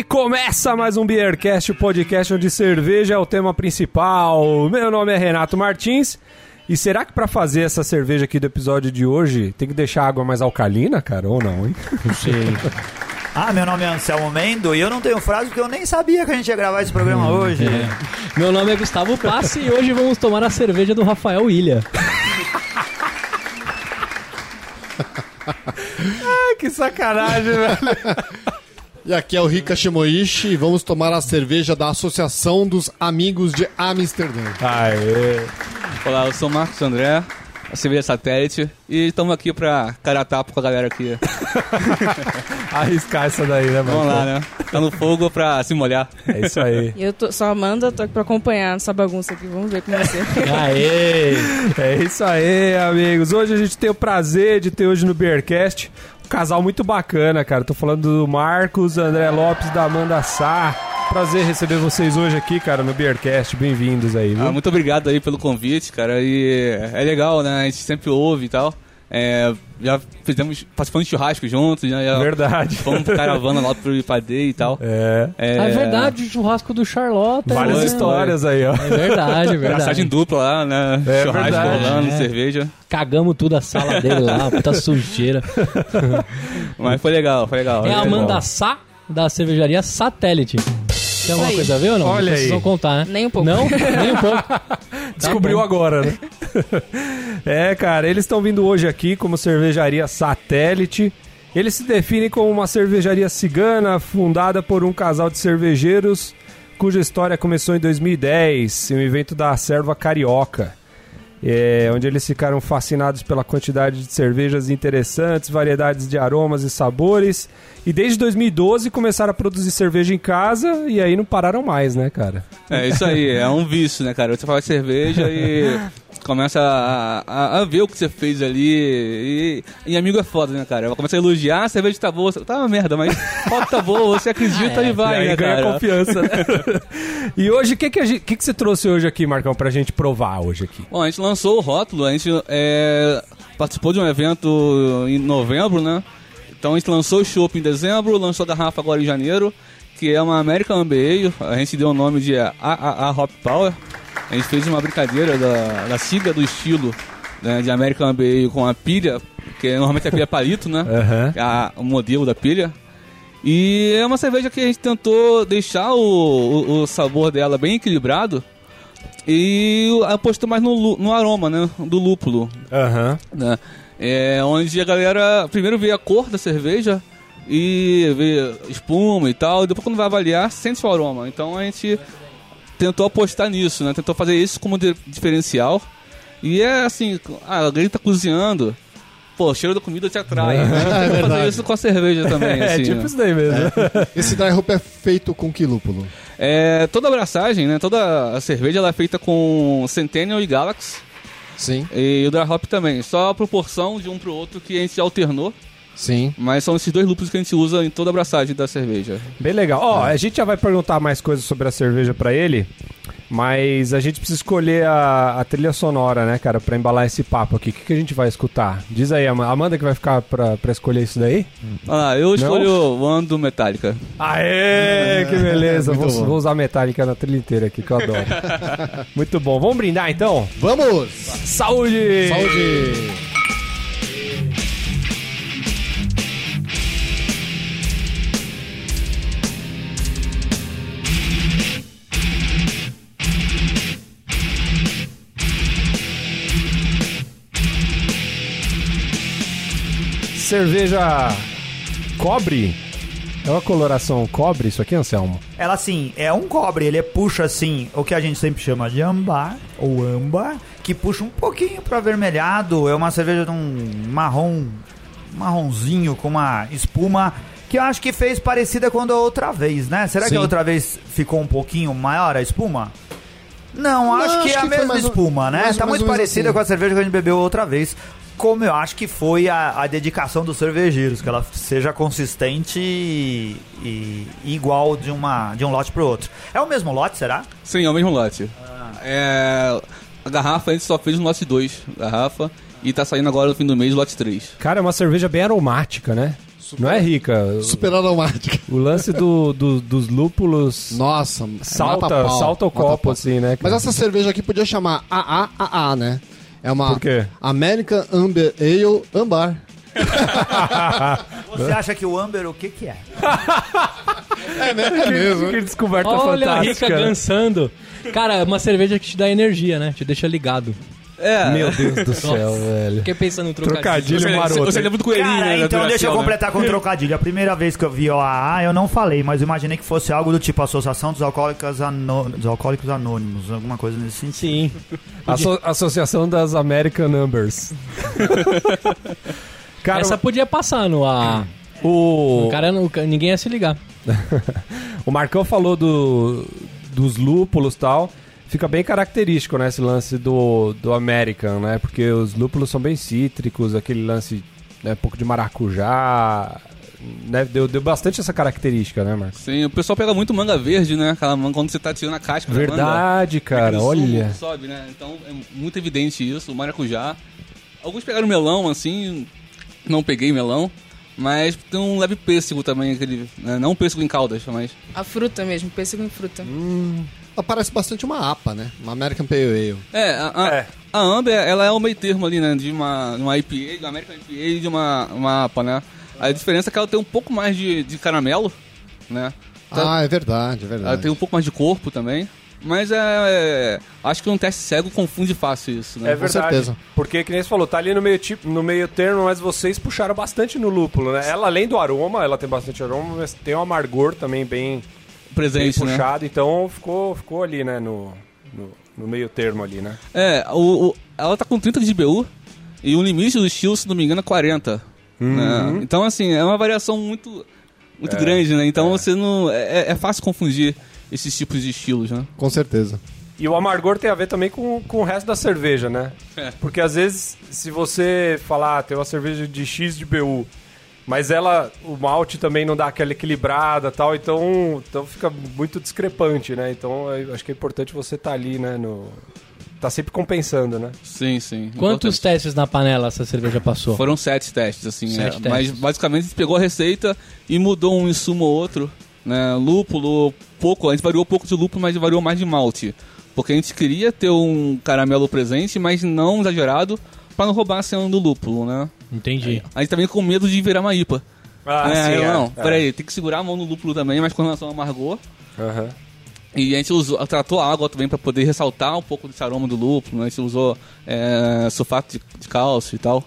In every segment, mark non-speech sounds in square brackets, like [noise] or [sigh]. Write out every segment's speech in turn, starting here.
E começa mais um Beercast, o podcast onde cerveja é o tema principal. Meu nome é Renato Martins. E será que pra fazer essa cerveja aqui do episódio de hoje tem que deixar a água mais alcalina, cara, ou não, hein? Não sei. Ah, meu nome é Anselmo Mendo e eu não tenho frase porque eu nem sabia que a gente ia gravar esse programa hoje. Meu nome é Gustavo Passi e hoje vamos tomar a cerveja do Rafael Ilha. [laughs] Ai, que sacanagem, velho. E aqui é o Rika Shimoishi e vamos tomar a cerveja da Associação dos Amigos de Amsterdã. Aê. Olá, eu sou o Marcos André, a cerveja satélite, e estamos aqui pra cara tapa com a galera aqui. [laughs] Arriscar essa daí, né, mano? Vamos lá, né? Tá no fogo pra se molhar. É isso aí. E eu tô, sou a Amanda, tô aqui pra acompanhar essa bagunça aqui. Vamos ver como vai ser. [laughs] Aê! É isso aí, amigos. Hoje a gente tem o prazer de ter hoje no Beercast um casal muito bacana, cara. Tô falando do Marcos, André Lopes da Amanda Sá. Prazer receber vocês hoje aqui, cara, no Beercast. Bem-vindos aí, viu? Ah, muito obrigado aí pelo convite, cara. E é legal, né? A gente sempre ouve e tal. É, já fizemos, participando de churrasco juntos, né? Já Verdade. Fomos pra caravana lá pro Ipadê e tal. É. É, Ah, é verdade, o churrasco do Charlotte. Várias né? histórias aí, ó. É verdade, é verdade. Passagem dupla lá, né? É churrasco verdade, rolando, é. cerveja. Cagamos tudo a sala dele lá, puta sujeira. [laughs] Mas foi legal, foi legal. É a Amanda legal. Sá, da cervejaria Satélite. Tem alguma coisa a ver ou não? Olha Vocês aí. vão contar, né? Nem um pouco. Não? Nem um pouco. [laughs] Descobriu bom. agora, né? [laughs] é, cara, eles estão vindo hoje aqui como cervejaria satélite. Eles se definem como uma cervejaria cigana fundada por um casal de cervejeiros cuja história começou em 2010, em um evento da Serva Carioca. É, onde eles ficaram fascinados pela quantidade de cervejas interessantes, variedades de aromas e sabores. E desde 2012 começaram a produzir cerveja em casa e aí não pararam mais, né, cara? É isso aí, é um vício, né, cara? Você fala de cerveja e [laughs] começa a, a- a ver o que você fez ali. E, e amigo é foda, né, cara? Começa a elogiar, a cerveja tá boa, você- tá uma merda, mas foto tá boa, você [laughs] acredita e vai, e aí né, ganha cara? confiança, né? [laughs] e hoje, o que, que, gente- que, que você trouxe hoje aqui, Marcão, pra gente provar hoje aqui? Bom, a gente lançou o rótulo, a gente é, participou de um evento em novembro, né? Então a gente lançou o chopp em dezembro, lançou a garrafa agora em janeiro, que é uma American Ale, a gente deu o nome de AAA Hop Power. A gente fez uma brincadeira da, da sigla do estilo né, de American Ale com a pilha, que normalmente a pilha é palito, né? Aham. a- o modelo da pilha. E é uma cerveja que a gente tentou deixar o, o, o sabor dela bem equilibrado e apostou mais no, no aroma, né? Do lúpulo, Aham. né? É, onde a galera primeiro vê a cor da cerveja e vê espuma e tal, e depois quando vai avaliar, sente o aroma. Então a gente tentou apostar nisso, né? Tentou fazer isso como di- diferencial. E é assim, ah, alguém tá cozinhando, pô, o cheiro da comida te atrai. né? [laughs] Tentou fazer isso com a cerveja também, [laughs] É assim, tipo né? isso daí mesmo. Esse dry hop é feito com que lúpulo? É, toda a abraçagem, né? Toda a cerveja ela é feita com Centennial e Galaxy. Sim, E o Dry Hop também. Só a proporção de um pro outro que a gente alternou. Sim. Mas são esses dois lúpulos que a gente usa em toda a abraçagem da cerveja. Bem legal. Ó, a gente já vai perguntar mais coisas sobre a cerveja pra ele, mas a gente precisa escolher a, a trilha sonora, né, cara, pra embalar esse papo aqui. O que, que a gente vai escutar? Diz aí, Ama- Amanda que vai ficar pra, pra escolher isso daí? Olha lá, eu escolho o One do Metallica. Aê, que [laughs] beleza. Vou, vou usar metálica na trilha inteira aqui, que eu adoro. [laughs] Muito bom. Vamos brindar então? Vamos! Saúde! Saúde! Cerveja cobre? É uma coloração cobre isso aqui, Anselmo? Ela assim, é um cobre, ele puxa assim, o que a gente sempre chama de ambar ou âmbar, que puxa um pouquinho para avermelhado. É uma cerveja de um marrom, marronzinho com uma espuma que eu acho que fez parecida com a outra vez, né? Será que Sim. a outra vez ficou um pouquinho maior a espuma? Não, acho Não, que acho é a que mesma espuma, né? mais- tá mais muito parecida assim. com a cerveja que a gente bebeu outra vez. Como eu acho que foi a, a dedicação dos cervejeiros, que ela seja consistente e, e igual de, uma, de um lote pro outro. É o mesmo lote, será? Sim, é o mesmo lote. É, a garrafa a gente só fez no lote 2, garrafa. E tá saindo agora no fim do mês o lote 3. Cara, é uma cerveja bem aromática, né? Não é rica. Super aromática. O lance do, do- dos lúpulos Nossa, salta, mata pau, salta o copo, assim, né? Mas cara? essa cerveja aqui podia chamar AAAA, né? É uma Por quê? American Amber Ale Ambar. [laughs] Você acha que o Amber o que que é? É, né? É mesmo. Que descoberta Olha a Rica fantástica. né? gansando. Cara, é uma cerveja que te dá energia, né? Te deixa ligado. É. Meu Deus do céu, velho. Fiquei pensando no trocadilho. Trocadilho Você, maroto. você lembra do coelhinho, Cara, né? então deixa eu né? completar com um trocadilho. A primeira vez que eu vi o AA, eu não falei, mas eu imaginei que fosse algo do tipo Associação dos Alcoólicos, Anô- dos Alcoólicos Anônimos, alguma coisa nesse sentido. Sim. Asso- Associação das American Numbers. [laughs] Cara, Essa podia passar no A. o, O cara, não- ninguém ia se ligar. [laughs] o Marcão falou do, dos lúpulos e tal. Fica bem característico, né, esse lance do, do American, né? Porque os lúpulos são bem cítricos, aquele lance, né, um pouco de maracujá, né? Deu, deu bastante essa característica, né, Marcos? Sim, o pessoal pega muito manga verde, né? Aquela manga quando você tá tirando a casca da manga. Verdade, cara, olha. Sobe, né? Então é muito evidente isso, o maracujá. Alguns pegaram melão, assim, não peguei melão. Mas tem um leve pêssego também, aquele. né, Não pêssego em caldas, mas. A fruta mesmo, pêssego em fruta. Ela parece bastante uma APA, né? Uma American Pale Ale. É, a, a, É. a Amber, ela é o meio termo ali, né? De uma, de uma IPA, de uma American IPA e de uma, uma APA, né? A diferença é que ela tem um pouco mais de, de caramelo, né? Tá- Ah, é verdade, é Ela verdade. tem um pouco mais de corpo também. Mas é, é- Acho que um teste cego confunde fácil isso, né? É verdade. certeza. Porque, que nem você falou, tá ali no meio, tipo, no meio termo, mas vocês puxaram bastante no lúpulo, né? Ela, além do aroma, ela tem bastante aroma, mas tem um amargor também bem, bem Presente, né? puxado. Então ficou, ficou ali, né? No, no, no meio termo ali, né? É, o, o- ela tá com 30 de BU e o limite do estilo, se não me engano, é 40. né? Então, assim, é uma variação muito, muito grande, né? Então você não. É, é fácil confundir esses tipos de estilos, né? Com certeza. E o amargor tem a ver também com, com o resto da cerveja, né? É. Porque às vezes, se você falar, ah, tem uma cerveja de X de BU, mas ela, o malte também não dá aquela equilibrada e tal, então, então fica muito discrepante, né? Então acho que é importante você estar ali, né? No, tá sempre compensando, né? Sim, sim. Quantos Importante. testes na panela essa cerveja passou? Foram sete testes, assim. Sete é, Mas testes. basicamente a gente pegou a receita e mudou um insumo ou outro. Né? Lúpulo, pouco, a gente variou pouco de lúpulo, mas variou mais de malte. Porque a gente queria ter um caramelo presente, mas não exagerado, para não roubar a cena do lúpulo, né? Entendi. A gente também com medo de virar uma IPA. Ah, é, sim, não, é. peraí, tem que segurar a mão no lúpulo também, mas com relação ao amargor. Aham. E a gente usou, tratou a água também para poder ressaltar um pouco desse aroma do lúpulo. Né? A gente usou é, sulfato de, de cálcio e tal.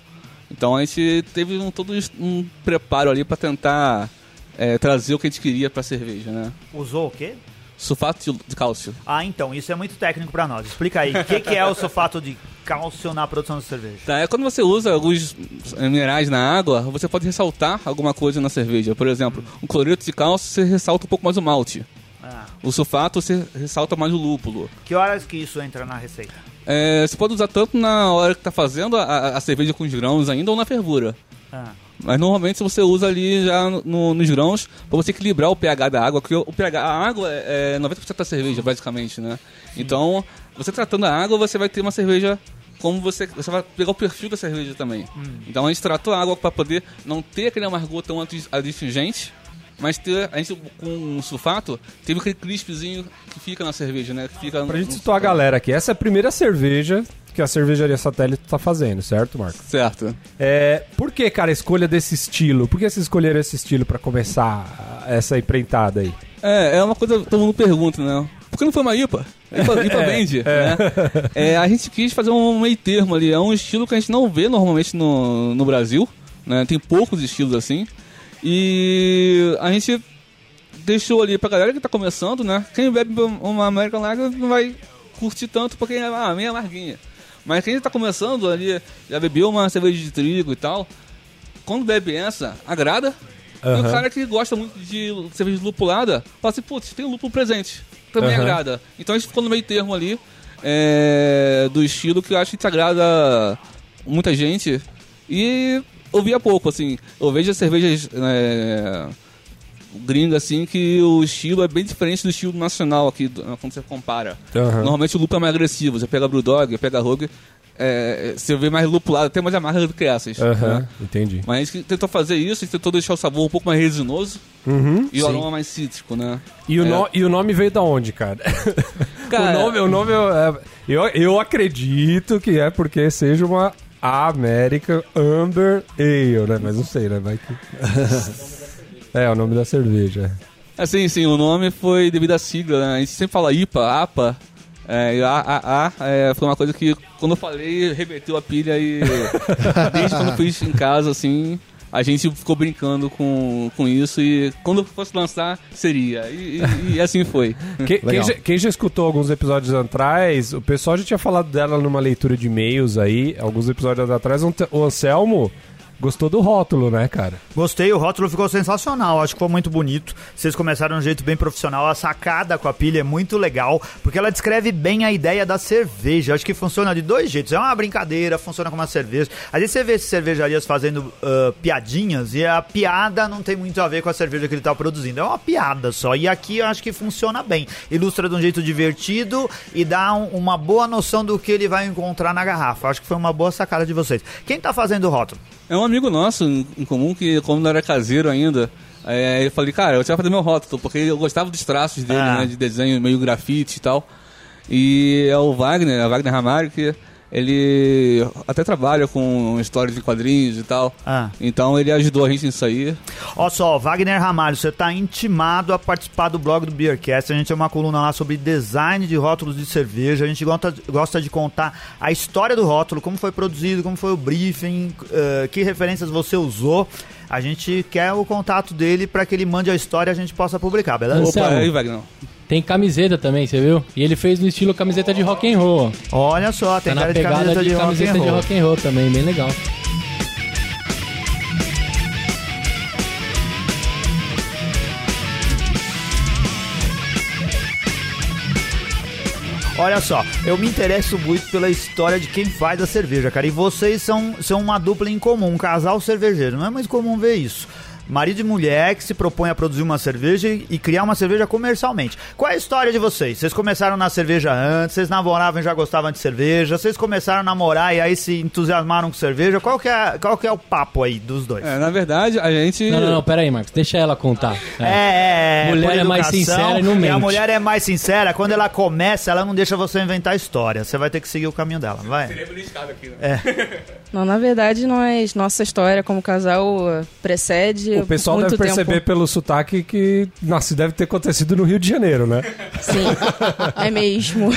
Então a gente teve um, todo um preparo ali para tentar é, trazer o que a gente queria para a cerveja, né? Usou o quê? Sulfato de, cálcio. Ah, então, isso é muito técnico pra nós. Explica aí, o que, que é o sulfato de cálcio na produção de cerveja? Tá, é quando você usa alguns minerais na água, você pode ressaltar alguma coisa na cerveja. Por exemplo, o cloreto de cálcio você ressalta um pouco mais o malte. Ah, O sulfato você ressalta mais o lúpulo. que horas que isso entra na receita? É, você pode usar tanto na hora que tá fazendo a, a- a cerveja com os grãos ainda ou na fervura. Ah, Mas normalmente você usa ali já no- no- nos grãos para você equilibrar o pH da água, porque o pH, a água é é 90% da cerveja, basicamente, né? Então, você tratando a água, você vai ter uma cerveja como você, você vai pegar o perfil da cerveja também. Então a gente tratou a água para poder não ter aquele amargor tão adstringente, mas ter, a gente com o sulfato, teve aquele crispzinho que fica na cerveja, né? Que fica Pra no- gente situar a galera aqui, essa é a primeira cerveja que a cervejaria satélite tá fazendo, certo, Marco? Certo. É, por que, cara, a escolha desse estilo? Por que vocês escolheram esse estilo pra começar essa empreitada aí? É, é uma coisa que todo mundo pergunta, né? Por que não foi uma IPA? IPA, [laughs] IPA vende, né? É, a gente quis fazer um meio termo ali. É um estilo que a gente não vê normalmente no, no Brasil, né? Tem poucos estilos assim. E a gente deixou ali pra galera que tá começando, né? Quem bebe uma American Lager não vai curtir tanto porque é ah, meio amarguinha. Mas quem tá começando ali, já bebeu uma cerveja de trigo e tal, quando bebe essa, agrada. E o cara que gosta muito de cerveja lupulada, fala assim, putz, tem lúpulo presente. Também Aham. agrada. Então a gente ficou no meio termo ali é, do estilo que eu acho que agrada muita gente. E eu via pouco, assim. Eu vejo as cervejas é, gringas, assim, que o estilo é bem diferente do estilo nacional aqui, do- quando você compara. Aham. Normalmente o lúpulo é mais agressivo. Você pega Brewdog, pega a Rogue, é, você vê mais lupulado, até mais amarga do que essas. Aham, né? entendi. Mas a gente tentou fazer isso, a gente tentou deixar o sabor um pouco mais resinoso Uhum, e o sim. aroma mais cítrico, né? E o, É. no- e o nome veio da onde, cara? [laughs] Cara- o nome, o nome é- eu, eu acredito que é porque seja uma American Amber Ale, né? Mas não sei, né? Vai que... [laughs] é, o nome da cerveja. Assim, sim, o nome foi devido à sigla, né? A gente sempre fala IPA, APA. É, e a, a, a é, foi uma coisa que, quando eu falei, reverteu a pilha e [laughs] desde quando eu fiz em casa, assim, a gente ficou brincando com, com isso e quando fosse lançar, seria. E, e- e assim foi. [laughs] Que- quem, Legal. já, quem já escutou alguns episódios atrás, o pessoal já tinha falado dela numa leitura de e-mails aí, alguns episódios atrás, o Anselmo gostou do rótulo, né, cara? Gostei, o rótulo ficou sensacional, acho que foi muito bonito. Vocês começaram de um jeito bem profissional, a sacada com a pilha é muito legal, porque ela descreve bem a ideia da cerveja. Acho que funciona de dois jeitos, é uma brincadeira, funciona como uma cerveja. Às vezes você vê cervejarias fazendo ah, piadinhas e a piada não tem muito a ver com a cerveja que ele tá produzindo, é uma piada só. E aqui eu acho que funciona bem, ilustra de um jeito divertido e dá um- uma boa noção do que ele vai encontrar na garrafa. Acho que foi uma boa sacada de vocês. Quem tá fazendo o rótulo? É um amigo nosso em comum que, como não era caseiro ainda, é, eu falei, cara, eu tinha fazer meu rótulo, porque eu gostava dos traços dele, Ah. né, de desenho meio grafite e tal. E é o Wagner, é o Wagner Ramalho, que ele até trabalha com histórias de quadrinhos e tal. Ah. Então ele ajudou a gente nisso aí. Ó só, Wagner Ramalho, você tá intimado a participar do blog do Beercast. A gente tem uma coluna lá sobre design de rótulos de cerveja. A gente gosta, gosta de contar a história do rótulo, como foi produzido, como foi o briefing, eh, que referências você usou. A gente quer o contato dele para que ele mande a história e a gente possa publicar, beleza? Opa, aí, Wagner. Tem camiseta também, você viu? E ele fez no estilo camiseta de rock and roll. Olha só, tem Tá na cara de pegada camiseta de, de, rock camiseta and de rock and roll também, bem legal. Olha só, eu me interesso muito pela história de quem faz a cerveja, cara. E vocês são, são uma dupla em comum, um casal cervejeiro. Não é muito comum ver isso. Marido e mulher que se propõe a produzir uma cerveja e e criar uma cerveja comercialmente. Qual é a história de vocês? Vocês começaram na cerveja antes, vocês namoravam e já gostavam de cerveja, vocês começaram a namorar e aí se entusiasmaram com cerveja. Qual que é, qual que é o papo aí dos dois? É, na verdade, a gente. Não, não, não, pera aí, Marcos. Deixa ela contar. É, é, é. Mulher por é mais sincera e não a mente. mulher é mais sincera, quando ela começa, ela não deixa você inventar história. Você vai ter que seguir o caminho dela, vai. Não, na verdade, nós, nossa história como casal uh, precede O pessoal muito deve perceber tempo. pelo sotaque que nossa, deve ter acontecido no Rio de Janeiro, né? Sim, é mesmo.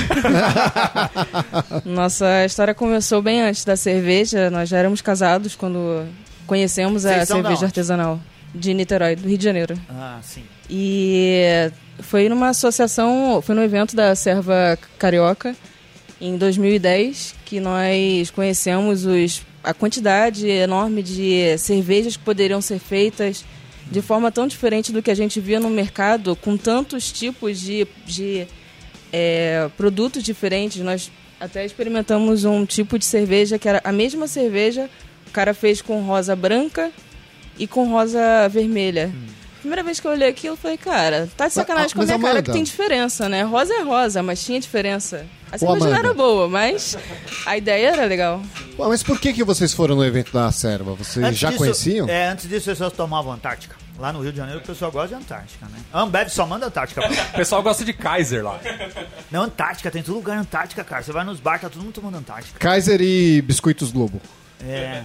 Nossa história começou bem antes da cerveja. Nós já éramos casados quando conhecemos a cerveja artesanal de Niterói, do Rio de Janeiro. Ah, sim. E foi numa associação, foi no evento da Serva Carioca em 2010 que nós conhecemos os, a quantidade enorme de cervejas que poderiam ser feitas de forma tão diferente do que a gente via no mercado, com tantos tipos de, de é, produtos diferentes. Nós até experimentamos um tipo de cerveja que era a mesma cerveja, o cara fez com rosa branca e com rosa vermelha. Primeira vez que eu olhei aquilo, eu falei, cara, tá de sacanagem com a minha cara Amanda- que tem diferença, né? Rosa é rosa, mas tinha diferença. A cerveja não era boa, mas a ideia era legal. Ué, mas por que, que vocês foram no evento da Serva? Vocês Antes já disso- conheciam? É, antes disso, as pessoas tomavam Antártica. Lá no Rio de Janeiro, o pessoal gosta de Antártica, né? Ambev só manda Antártica. pra lá. [laughs] O pessoal gosta de Kaiser lá. Não, Antártica, tem todo lugar Antártica, cara. Você vai nos bar, tá todo mundo tomando Antártica. Kaiser e Biscoitos Globo. É.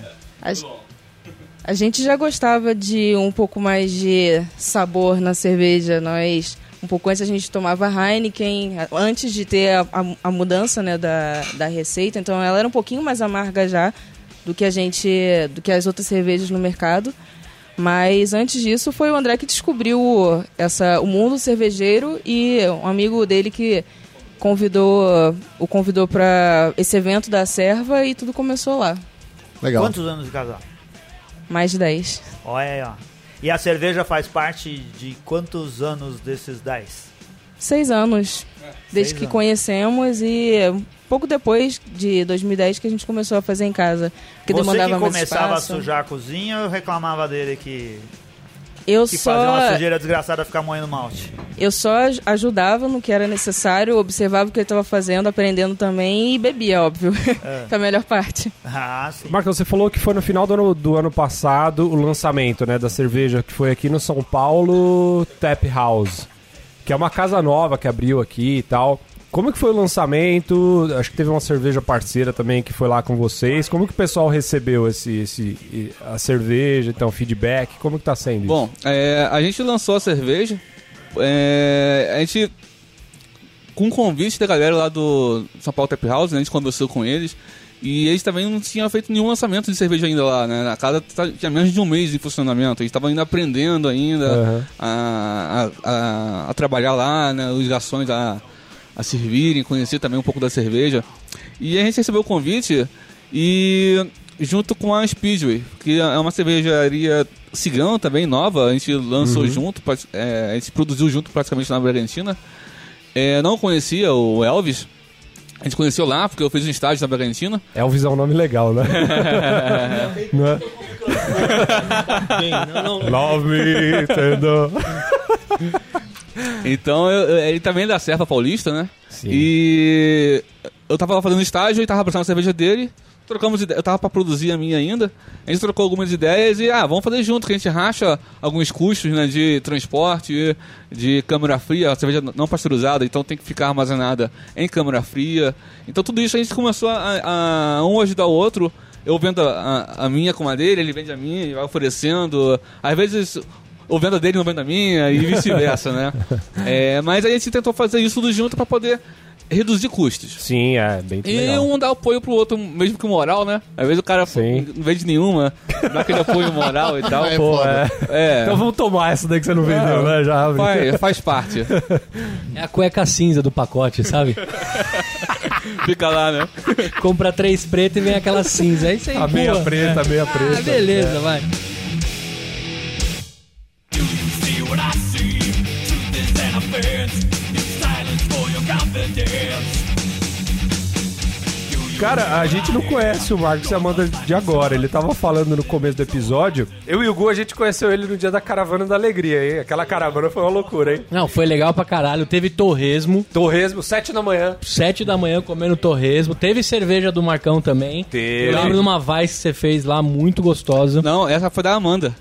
a gente já gostava de um pouco mais de sabor na cerveja. Nós, um pouco antes, a gente tomava Heineken, antes de ter a, a- a mudança né, da, da receita. Então, ela era um pouquinho mais amarga já do que a gente, do que as outras cervejas no mercado. Mas antes disso, foi o André que descobriu essa, o mundo cervejeiro e um amigo dele que convidou o convidou para esse evento da Serva e tudo começou lá. Legal. Quantos anos de casal? Mais de 10. Olha aí, ó. E a cerveja faz parte de quantos anos desses 10? Seis anos. Desde seis que anos. conhecemos e pouco depois de 2010 que a gente começou a fazer em casa. Porque Você demandava que começava a sujar a cozinha, eu reclamava dele que... Eu que fazia uma só, sujeira desgraçada ficar moendo malte. eu só aj- ajudava no que era necessário, observava o que ele estava fazendo, aprendendo também e bebia, óbvio. É. [laughs] que é a melhor parte. Ah, sim. Marcos, você falou que foi no final do ano, do ano passado o lançamento né, da cerveja que foi aqui no São Paulo Tap House, que é uma casa nova que abriu aqui e tal. Como que foi o lançamento? Acho que teve uma cerveja parceira também que foi lá com vocês. Como que o pessoal recebeu esse, esse a cerveja, então feedback? Como que tá sendo? Bom, é, a gente lançou a cerveja. é, a gente. Com o convite da galera lá do São Paulo Tap House, né, a gente conversou com eles. E eles também não tinham feito nenhum lançamento de cerveja ainda lá, né? A casa tá- tinha menos de um mês de funcionamento. Eles estavam ainda aprendendo ainda Aham. a, a, a- a trabalhar lá, né? Os garçons a, a servirem, conhecer também um pouco da cerveja. E a gente recebeu o convite e junto com a Speedway, que é uma cervejaria cigana também, nova, a gente lançou junto, pra- é, a gente produziu junto praticamente na Argentina. É, não conhecia o Elvis, a gente conheceu lá, porque eu fiz um estágio na Argentina. Elvis é um nome legal, né? [laughs] Não é? Love me, tendo. [laughs] Então, eu- ele também é da Serra Paulista, né? Sim. E eu tava lá fazendo estágio e tava abraçando a cerveja dele. Trocamos ide- eu tava pra produzir a minha ainda. A gente trocou algumas ideias e, ah, vamos fazer junto, que a gente racha alguns custos, né, de transporte, de câmara fria, a cerveja não pasteurizada, então tem que ficar armazenada em câmara fria. Então tudo isso a gente começou a, a um ajudar o outro. Eu vendo a, a minha com a dele, ele vende a minha e vai oferecendo. Às vezes ou vendo a dele não vendo a minha e vice-versa, né? [laughs] É, mas a gente tentou fazer isso tudo junto pra poder reduzir custos. Sim, é bem E legal. um dar apoio pro outro, mesmo que moral, né? Às vezes o cara Sim. não vende nenhuma, dá aquele apoio moral e tal. É Pô, é. É, Então vamos tomar essa daí que você não vendeu, né? Já abre. faz, faz parte. É a cueca cinza do pacote, sabe? [laughs] Fica lá, né? Compra três pretas e vem aquela cinza. É isso aí, A meia preta, a meia preta. Ah, beleza, vai. Cara, a gente não conhece o Marcos e Amanda de agora. Ele tava falando no começo do episódio. Eu e o Gu, a gente conheceu ele no dia da Caravana da Alegria, hein? Aquela caravana foi uma loucura, hein? Não, foi legal pra caralho. Teve torresmo. Torresmo, sete da manhã. Sete da manhã comendo torresmo. Teve cerveja do Marcão também. Teve. Eu lembro de uma Vice que você fez lá, muito gostosa. Não, essa foi da Amanda.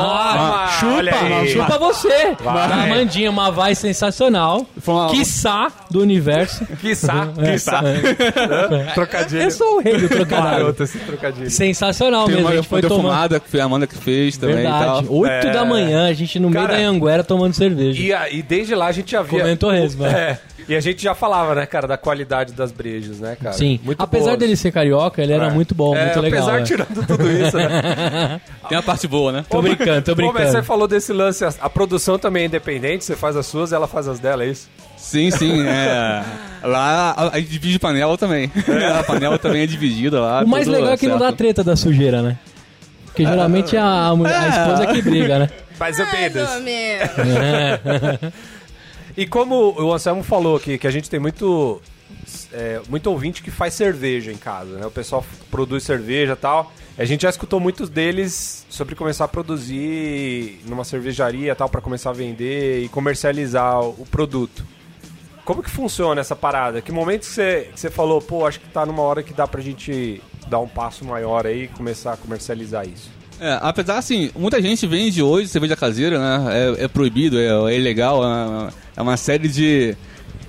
Toma! Ah, chupa, chupa você. Vai. Da Amandinha, uma Vice sensacional. Foi uma- Quiçá do universo. [laughs] Quiçá, quiçá. [laughs] Trocadilho. Eu sou o rei do trocadilho. Maroto esse trocadilho. Sensacional Tem mesmo. uma A gente foi tomando. defumada, que foi a Amanda que fez também e Verdade. tal. Oito É. da manhã, a gente no meio Cara, da Anguera tomando cerveja. E, a- e desde lá a gente já via. Comendo torresmo, é. É. E a gente já falava, né, cara, da qualidade das brejas, né, cara? Sim. Muito Apesar boas. dele ser carioca, ele era É. muito bom, É, muito legal. Apesar é. tirando tudo isso, né? [laughs] Tem a parte boa, né? Tô brincando, tô Pô, mas brincando. você falou desse lance, a, a produção também é independente, você faz as suas, ela faz as dela, é isso? Sim, sim. É. Lá a, a gente divide panela também. A panela também é dividida lá. O mais legal é que não dá certo. treta da sujeira, né? Porque geralmente a, a, mulher- a esposa que briga, né? Ou menos. menos. E como o Anselmo falou aqui, que a gente tem muito, é, muito ouvinte que faz cerveja em casa, né? O pessoal produz cerveja e tal. A gente já escutou muitos deles sobre começar a produzir numa cervejaria tal, para começar a vender e comercializar o, produto. Como que funciona essa parada? Que momento que você, você falou, pô, acho que tá numa hora que dá pra gente dar um passo maior aí e começar a comercializar isso? É, apesar assim, muita gente vende hoje cerveja caseira, né? É, é proibido, é, é ilegal, é uma, é uma série de,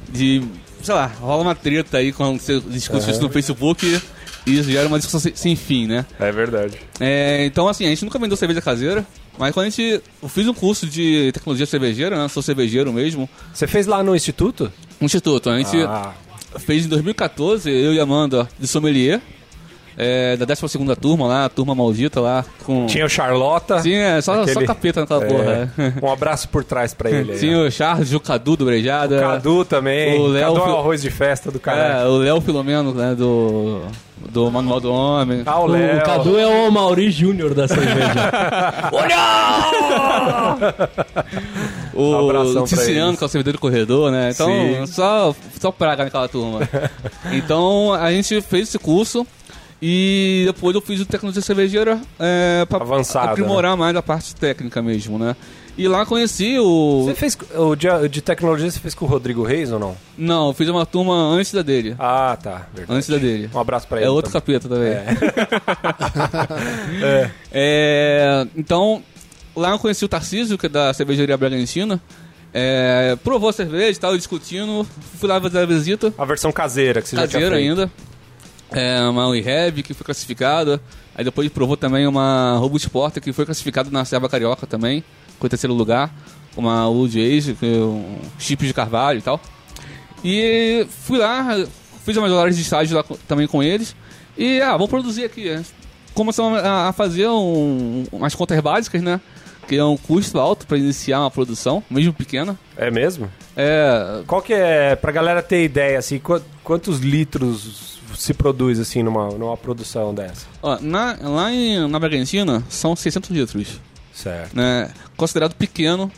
de. Sei lá, rola uma treta aí quando você discute isso no Facebook e isso gera uma discussão sem, sem fim, né? É verdade. É, então, assim, a gente nunca vendeu cerveja caseira, mas quando a gente. Eu fiz um curso de tecnologia cervejeira, né? Sou cervejeiro mesmo. Você fez lá no instituto? Um instituto, a gente Ah, fez em 2014, eu e a Amanda de sommelier. É, da 12 turma lá, a turma maldita lá. Com... tinha o Charlota. Sim, é, só, Aquele- só capeta naquela É, porra. é. [laughs] Um abraço por trás pra ele. aí, Tinha ó. o Charles, o Cadu do Brejada. Cadu também. O Léo Cadu é o arroz de festa do É, cara. o Léo Filomeno, né, do, do Manual do Homem. Ah, o O, Léo. Cadu é o Mauri Júnior da cerveja. [laughs] [laughs] O Um eles. que é o servidor do corredor, né? Então, Sim. só, só praga naquela turma. então, a gente fez esse curso E depois eu fiz o tecnologia cervejeira é, pra Avançada, aprimorar mais a parte técnica mesmo, né? E lá conheci o. Você fez o de, de tecnologia você fez com o Rodrigo Reis ou não? Não, eu fiz uma turma antes da dele. Ah, tá. Verdade. Antes da dele. Um abraço pra ele. É outro também. capeta também. É, [laughs] então, lá eu conheci o Tarcísio, que é da cervejaria Bragantina. É, provou a cerveja e tal, discutindo. Fui lá fazer a visita. A versão caseira que você já caseira tinha feito. ainda. É, uma Rehab que foi classificada. Aí depois provou também uma Robust Porter que foi classificada na Serva Carioca também, com o terceiro lugar. Uma Old Age, é um chip de carvalho e tal. E fui lá, fiz umas horas de estágio lá também com eles. E, ah, vou produzir aqui. Começamos a, fazer um, umas contas básicas, né? Que é um custo alto para iniciar uma produção, mesmo pequena. É mesmo? É, Qual que é, pra galera ter ideia, assim, qu- quantos litros se produz, assim, numa, numa produção dessa? ó, na, lá em, na Bragantina são 600 litros. Certo. né, considerado pequeno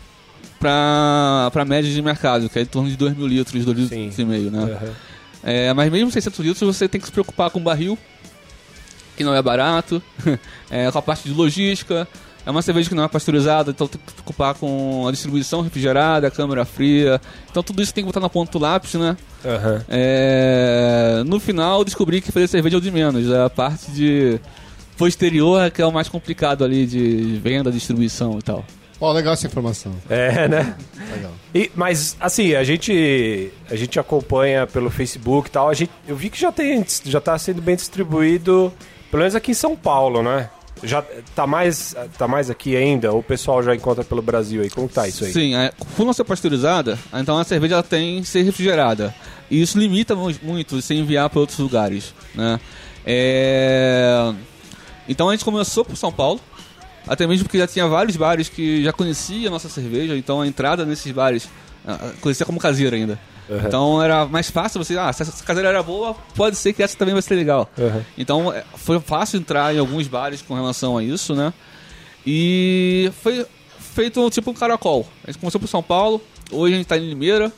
para a média de mercado, que é em torno de 2 mil litros, 2 litros Sim. e meio, né? Aham. É, mas mesmo 600 litros você tem que se preocupar com o barril, que não é barato, [laughs] é, com a parte de logística, é uma cerveja que não é pasteurizada, então tem que se preocupar com a distribuição refrigerada, a câmara fria, então tudo isso tem que botar na ponta do lápis, né? Aham. É, no final eu descobri que fazer cerveja é o de menos, é a parte de posterior é que é o mais complicado ali de venda, distribuição e tal. Ó, legal essa informação. É, né? Legal. E, mas, assim, a gente, a gente acompanha pelo Facebook e tal. A gente, eu vi que já, tem, já tá sendo bem distribuído, pelo menos aqui em São Paulo, né? Já tá mais, tá mais aqui ainda? Ou o pessoal já encontra pelo Brasil aí? Como tá isso aí? Sim, é, por não ser pasteurizada, então a cerveja ela tem que ser refrigerada. E isso limita mu- muito você enviar para outros lugares, né? É, Então a gente começou por São Paulo, até mesmo porque já tinha vários bares que já conheciam a nossa cerveja, então a entrada nesses bares ah, conhecia como caseira ainda. Uhum. Então era mais fácil você, ah, se essa caseira era boa, pode ser que essa também vai ser legal. Uhum. Então é, foi fácil entrar em alguns bares com relação a isso, né? E foi feito tipo um caracol. A gente começou por São Paulo, hoje a gente tá em Limeira,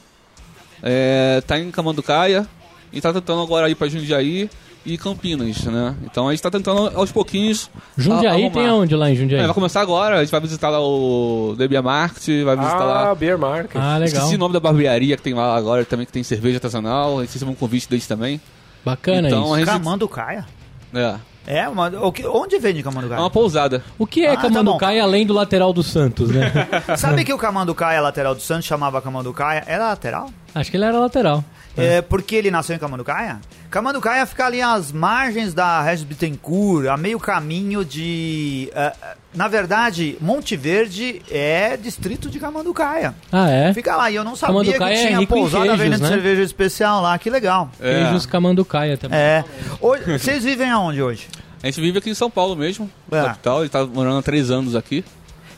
é, tá em Camanducaia, e tá tentando agora ir pra Jundiaí e Campinas, né? Então a gente tá tentando aos pouquinhos. Jundiaí a- tem aonde lá em Jundiaí? É, vai começar agora, a gente vai visitar lá o DBA Market, vai visitar Ah, lá. Beer Market. Ah, legal. Esqueci o nome da barbearia que tem lá agora também, que tem cerveja artesanal. A gente recebeu um convite deles também. Bacana Então, isso. a gente- Camanducaia? É. É, uma, o que, onde vende É Camanducaia? uma pousada. O que é Ah, tá Camanducaia além do lateral do Santos, né? [laughs] Sabe que o Camanducaia lateral do Santos chamava Camanducaia? Era lateral? Acho que ele era lateral. É. porque ele nasceu em Camanducaia? Camanducaia fica ali às margens da Regis Bittencourt, a meio caminho de... eh, na verdade, Monte Verde é distrito de Camanducaia. Ah, é? Fica lá, e eu não sabia Camanducaia que é tinha em pousada queijos, vendendo né? cerveja especial lá, que legal. É. Queijos Camanducaia também. É. Hoje- Vocês vivem aonde hoje? A gente vive aqui em São Paulo mesmo, É. capital. Ele tá morando há três anos aqui.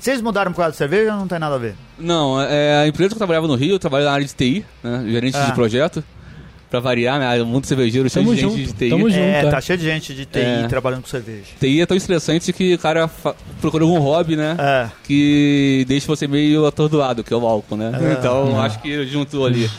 Vocês mudaram por causa de cerveja ou não tem nada a ver? Não, é a empresa que eu trabalhava no Rio, eu trabalho na área de TI, né? Gerente Ah. de projeto. Pra variar, né? O mundo cervejeiro cheio de gente junto, de TI. tamo junto. é, é. tá cheio de gente de TI É. trabalhando com cerveja. TI é tão estressante que o cara procura algum hobby, né? É. Que deixa você meio atordoado, que é o álcool, né? É. Então, acho que juntou ali.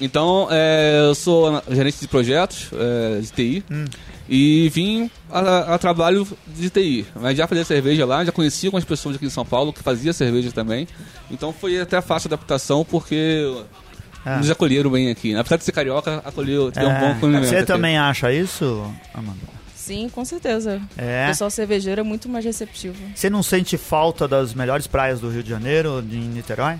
Então, é, eu sou gerente de projetos é, de TI. Hum. E vim a, a trabalho de TI. Mas já fazia cerveja lá, já conhecia algumas pessoas aqui em São Paulo que fazia cerveja também. Então foi até fácil a adaptação, porque É. nos acolheram bem aqui. Apesar de ser carioca, acolheu, tem um bom acolhimento. Você aqui. também acha isso, Amanda? Sim, com certeza. O É. pessoal cervejeiro é muito mais receptivo. Você não sente falta das melhores praias do Rio de Janeiro, de Niterói?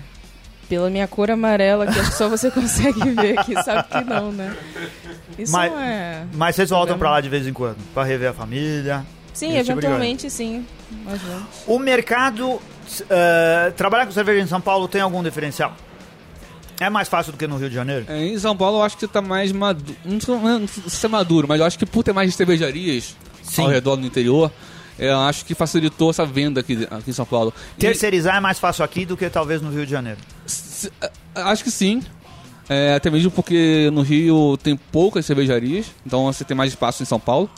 Pela minha cor amarela, que acho que só você [laughs] consegue ver aqui, sabe que não, né? Isso Mas- não é. Mas vocês voltam pra lá de vez em quando, pra rever a família. Sim, tipo eventualmente sim. Nós vamos. O mercado, eh, trabalhar com cerveja em São Paulo tem algum diferencial? É mais fácil do que no Rio de Janeiro? É, em São Paulo eu acho que tá mais maduro. Não sei se é maduro, mas eu acho que por ter mais cervejarias Sim. ao redor do interior, eu acho que facilitou essa venda aqui, aqui em São Paulo. E- Terceirizar é mais fácil aqui do que talvez no Rio de Janeiro. se- é, acho que sim. É, até mesmo porque no Rio tem poucas cervejarias, então você tem mais espaço em São Paulo.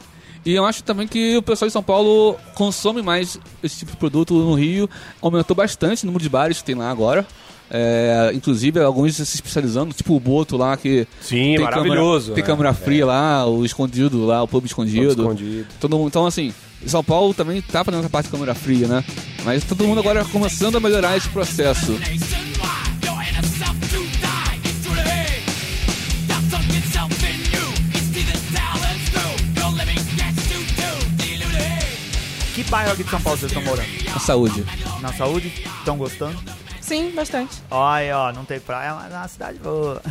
E eu acho também que o pessoal de São Paulo consome mais esse tipo de produto no Rio. Aumentou bastante o número de bares que tem lá agora. É, inclusive, alguns se especializando, tipo o Boto lá, que Sim, tem maravilhoso. Câmera, tem né? câmera fria lá, o escondido lá, o pub escondido. escondido. Todo mundo, então, assim, São Paulo também tá fazendo essa parte de câmera fria, né? Mas todo mundo agora começando a melhorar esse processo. Que bairro aqui de São Paulo vocês estão morando? A saúde. Na saúde? Estão gostando? Sim, bastante. Olha, ó, não tem praia, mas é uma cidade boa.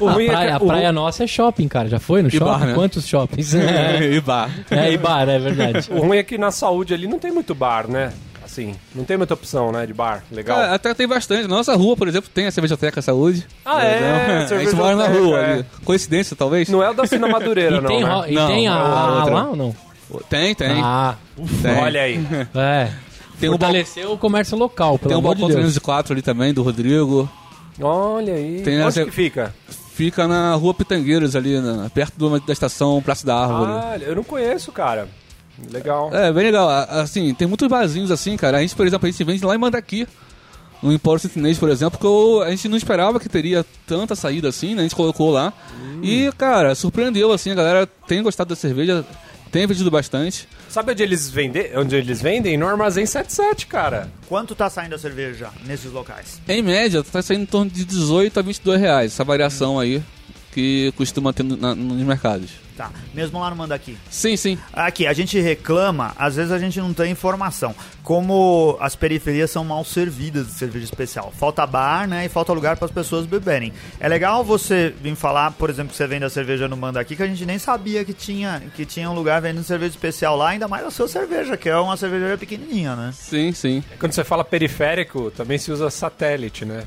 O a ruim é que- praia, a o- praia nossa é shopping, cara. Já foi no E shopping? bar, né? Quantos shoppings? [laughs] e bar. é, e bar, é verdade. O ruim é que na saúde ali não tem muito bar, né? Assim, não tem muita opção, né, de bar. Legal. É, até tem bastante. Na nossa rua, por exemplo, tem a cervejoteca saúde. Ah, é? Entendeu? [laughs] A gente mora na rua é. ali. Coincidência, talvez? Não é o da Cina Madureira, [laughs] E não, tem, né? e Não, tem a, é a lá ou não? Tem, tem. Ah, tem. Olha aí. é. Tem um Fortaleceu o comércio local, pelo Tem o de balcão Deus. 304 ali também, do Rodrigo. Olha aí. Tem Onde essa- que fica? Fica na rua Pitangueiros ali, na- perto do- da estação Praça da Árvore. Ah, eu não conheço, cara. Legal. É, bem legal. Assim, tem muitos barzinhos assim, cara. A gente, por exemplo, a gente vende lá em Mandaqui. No Empório Centinês, por exemplo, que eu- a gente não esperava que teria tanta saída assim, né? A gente colocou lá. E, cara, surpreendeu, assim, a galera tem gostado da cerveja, tem vendido bastante. Sabe onde eles vendem? Onde eles vendem? No Armazém 77, cara. Quanto tá saindo a cerveja nesses locais? Em média, tá saindo em torno de 18 a 22 reais, essa variação aí que costuma ter na- nos mercados. Tá, mesmo lá no Mandaqui. Sim, sim. Aqui, a gente reclama, às vezes a gente não tem informação. Como as periferias são mal servidas de cerveja especial. Falta bar, né? E falta lugar para as pessoas beberem. É legal você vir falar, por exemplo, que você vende a cerveja no Mandaqui, que a gente nem sabia que tinha, que tinha um lugar vendendo cerveja especial lá, ainda mais a sua cerveja, que é uma cervejaria pequenininha, né? Sim, sim. Quando você fala periférico, também se usa satélite, né?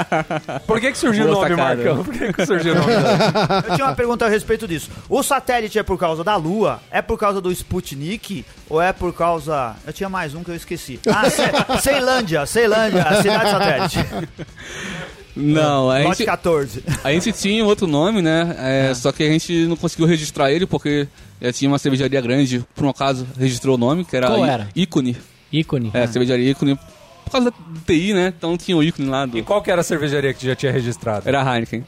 [laughs] Por que, que surgiu o Boa nome, sacada. Marcão? Por que, que surgiu o nome? [laughs] Eu tinha uma pergunta a respeito disso. O satélite é por causa da Lua? É por causa do Sputnik? Ou é por causa. Eu tinha mais um que eu esqueci. Ah, [laughs] Ce... Ceilândia, Ceilândia, a cidade satélite. [laughs] Não, a Lote gente, 14. a gente tinha outro nome, né? É, Só que a gente não conseguiu registrar ele porque tinha uma cervejaria grande, por um acaso registrou o nome, que era, Qual era? Ícone. Ícone. É, cervejaria Ícone. Por causa da TI, né? Então tinha o ícone lá do. E qual que era a cervejaria que já tinha registrado? Era a Heineken.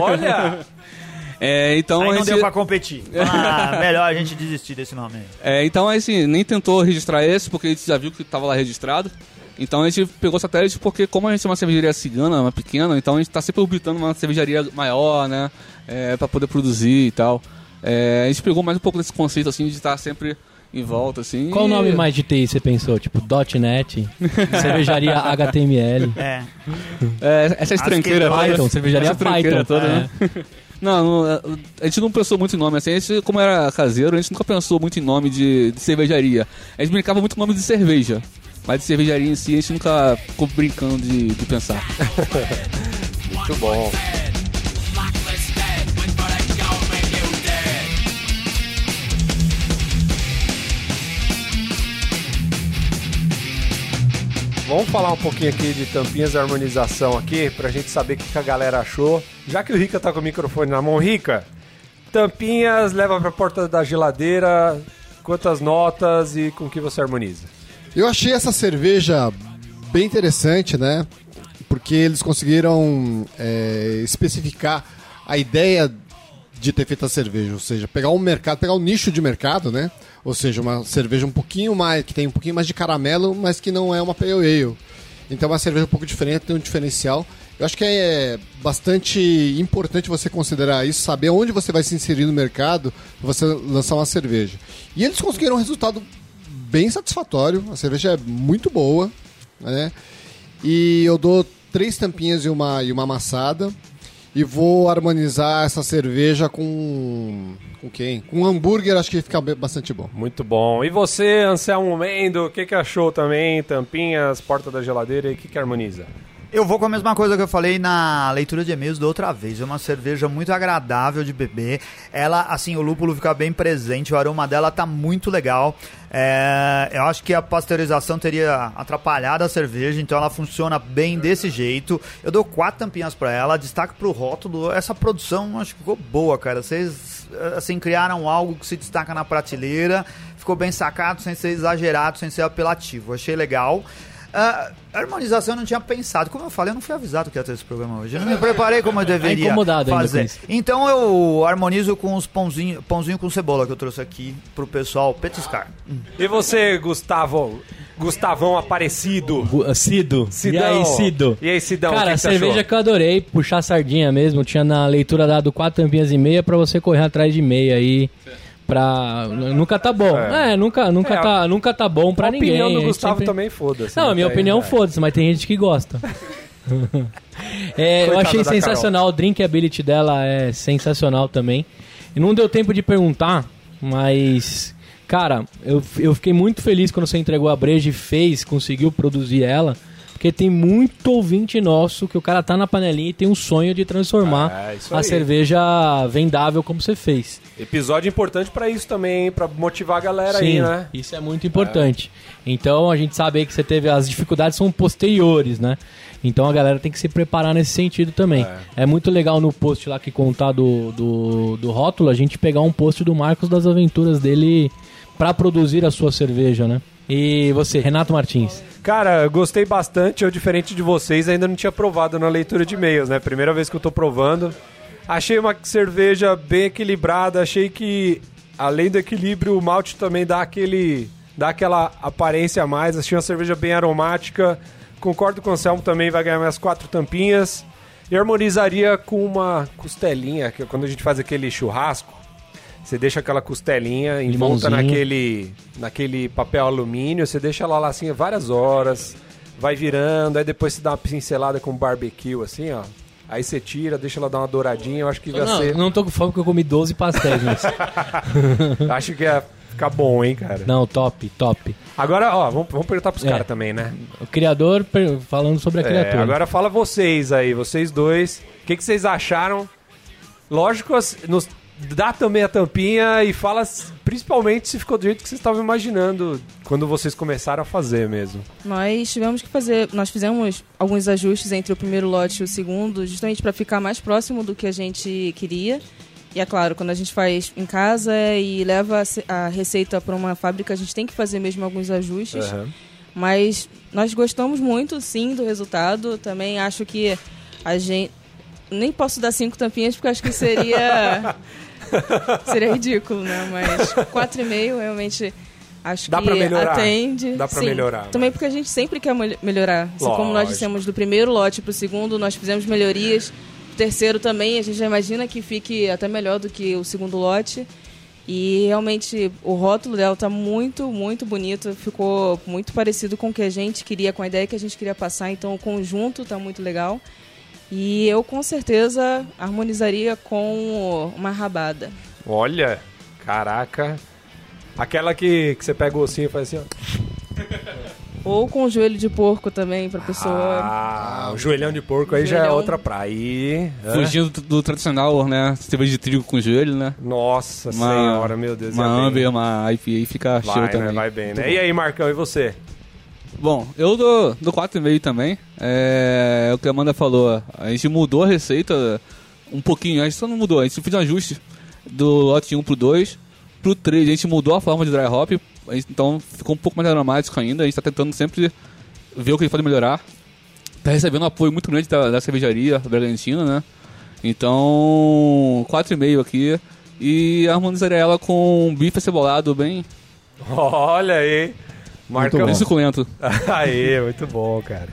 Olha! [laughs] É, então Aí não gente. deu pra competir. Ah, [laughs] melhor a gente desistir desse nome aí. É, então, assim, nem tentou registrar esse, porque a gente já viu que estava lá registrado. Então a gente pegou o satélite porque, como a gente é uma cervejaria cigana, uma pequena, então a gente tá sempre orbitando uma cervejaria maior, né? É, pra poder produzir e tal. É, a gente pegou mais um pouco desse conceito, assim, de estar sempre em volta, assim. Qual o e- nome mais de TI você pensou? Tipo, .NET, [laughs] cervejaria HTML, É. É, essa estranqueira Acho que Python, cervejaria essa tranqueira Python. toda, É. né? [laughs] Não, não, a gente não pensou muito em nome, assim, a gente, como era caseiro, a gente nunca pensou muito em nome de, de cervejaria. A gente brincava muito com nome de cerveja. Mas de cervejaria em si, a gente nunca ficou brincando de, de pensar. [laughs] Muito bom. Vamos falar um pouquinho aqui de tampinhas e harmonização aqui, pra gente saber o que a galera achou. Já que o Rica tá com o microfone na mão, Rica, tampinhas leva pra porta da geladeira, quantas notas e com que você harmoniza? Eu achei essa cerveja bem interessante, né? Porque eles conseguiram é, especificar a ideia de ter feito a cerveja, ou seja, pegar um mercado, pegar um nicho de mercado, né? Ou seja, uma cerveja um pouquinho mais, que tem um pouquinho mais de caramelo, mas que não é uma pale ale. Então é uma cerveja um pouco diferente, tem um diferencial. Eu acho que é bastante importante você considerar isso, saber onde você vai se inserir no mercado para você lançar uma cerveja. E eles conseguiram um resultado bem satisfatório, a cerveja é muito boa, né? E eu dou três tampinhas e uma, e uma amassada. E vou harmonizar essa cerveja com. com quem? Com um hambúrguer, acho que fica bastante bom. Muito bom. E você, Anselmo Mendo, o que, que achou também? Tampinhas, porta da geladeira e o que, que harmoniza? Eu vou com a mesma coisa que eu falei na leitura de e-mails da outra vez. É uma cerveja muito agradável de beber. Ela, assim, o lúpulo fica bem presente, o aroma dela tá muito legal. É, eu acho que a pasteurização teria atrapalhado a cerveja, então ela funciona bem desse jeito. Eu dou quatro tampinhas pra ela, destaque pro rótulo. Essa produção acho que ficou boa, cara. Vocês, assim, criaram algo que se destaca na prateleira. Ficou bem sacado, sem ser exagerado, sem ser apelativo. Achei legal. A harmonização eu não tinha pensado. Como eu falei, eu não fui avisado que ia ter esse programa hoje. Eu não me preparei como eu [laughs] deveria incomodado ainda com fazer. isso. Então eu harmonizo com os pãozinho, pãozinho com cebola que eu trouxe aqui pro pessoal petiscar. E você, Gustavo? Gustavão Aparecido? Cido. Sidão. E aí, Cido? E aí, Sidão? o Cara, que a que cerveja achou? que eu adorei, puxar sardinha mesmo. Tinha na leitura dado quatro tampinhas e meia pra você correr atrás de meia aí. Pra... Nunca tá bom. É. É, nunca, nunca, É, tá, nunca tá bom pra a ninguém. opinião do A Gustavo sempre- também foda-se. Não, né? a minha Daí, opinião é. foda-se, mas tem gente que gosta. [laughs] É, eu achei sensacional, o drinkability dela é sensacional também. E não deu tempo de perguntar, mas. Cara, eu, eu fiquei muito feliz quando você entregou a breja e fez, conseguiu produzir ela. Porque tem muito ouvinte nosso que o cara tá na panelinha e tem um sonho de transformar É, isso a aí. cerveja vendável como você fez. Episódio importante pra isso também? Pra motivar a galera aí, Sim, né? isso é muito importante. Então a gente sabe aí que você teve as dificuldades são posteriores, né? Então a galera tem que se preparar nesse sentido também. É, muito legal no post lá que contar do, do, do rótulo, a gente pegar um post do Marcos das aventuras dele pra produzir a sua cerveja, né? E você, Renato Martins? Cara, gostei bastante. Eu, diferente de vocês, ainda não tinha provado na leitura de e-mails, né? Primeira vez que eu tô provando. Achei uma cerveja bem equilibrada. Achei que, além do equilíbrio, o malte também dá aquele. dá aquela aparência a mais. Achei uma cerveja bem aromática. Concordo com o Anselmo também, vai ganhar minhas quatro tampinhas. E harmonizaria com uma costelinha, que é quando a gente faz aquele churrasco. Você deixa aquela costelinha envolta naquele, naquele papel alumínio, você deixa ela lá assim várias horas, vai virando, aí depois você dá uma pincelada com barbecue assim, ó. Aí você tira, deixa ela dar uma douradinha, eu acho que vai Não, ser. não tô com fome porque eu comi 12 pastéis, mas... [laughs] Acho que ia ficar bom, hein, cara. Não, top, top. Agora, ó, vamos, vamos perguntar pros É. caras também, né? O criador per- falando sobre a É, criatura. agora fala vocês aí, vocês dois. O que, que vocês acharam? Lógico, as- nos dá também a tampinha e fala principalmente se ficou do jeito que vocês estavam imaginando quando vocês começaram a fazer mesmo. Nós tivemos que fazer, nós fizemos alguns ajustes entre o primeiro lote e o segundo, justamente para ficar mais próximo do que a gente queria. E é claro, quando a gente faz em casa e leva a ce- a receita para uma fábrica, a gente tem que fazer mesmo alguns ajustes. Mas nós gostamos muito, sim, do resultado. Também acho que a gente. Nem posso dar cinco tampinhas porque acho que seria. [laughs] [laughs] seria ridículo, né? Mas 4,5 realmente acho Dá que pra melhorar. atende. Dá pra sim. melhorar, Também porque a gente sempre quer mel- melhorar. Assim como nós dissemos do primeiro lote pro segundo, nós fizemos melhorias. O terceiro também, a gente já imagina que fique até melhor do que o segundo lote. E realmente o rótulo dela tá muito, muito bonito. Ficou muito parecido com o que a gente queria, com a ideia que a gente queria passar. Então o conjunto tá muito legal. E eu com certeza harmonizaria com uma rabada. Olha, caraca. Aquela que, que você pega o ossinho e faz assim, ó. Ou com joelho de porco também, pra pessoa. Ah, o joelhão de porco aí já é Joelhão. outra praia. Fugindo do, do tradicional, né? Cerveja de trigo com joelho, né? Nossa Uma- senhora, meu Deus. Uma bem. Amber, uma IPA fica Vai, também. né? Vai bem, Muito né? bom. E aí, Marcão, e você? Bom, eu dou, dou 4,5 também. É, é o que a Amanda falou. A gente mudou a receita um pouquinho. A gente só não mudou. A gente fez um ajuste do lote 1 pro 2. Pro 3, a gente mudou a forma de dry hop. gente- Então ficou um pouco mais aromático ainda. A gente tá tentando sempre ver o que a gente pode melhorar. Tá recebendo apoio muito grande da, da cervejaria Bragantina, né? Então, 4,5 aqui. E harmonizaria ela com um bife acebolado bem, Olha aí. Marcão. bem suculento. [laughs] Aê, muito bom, cara.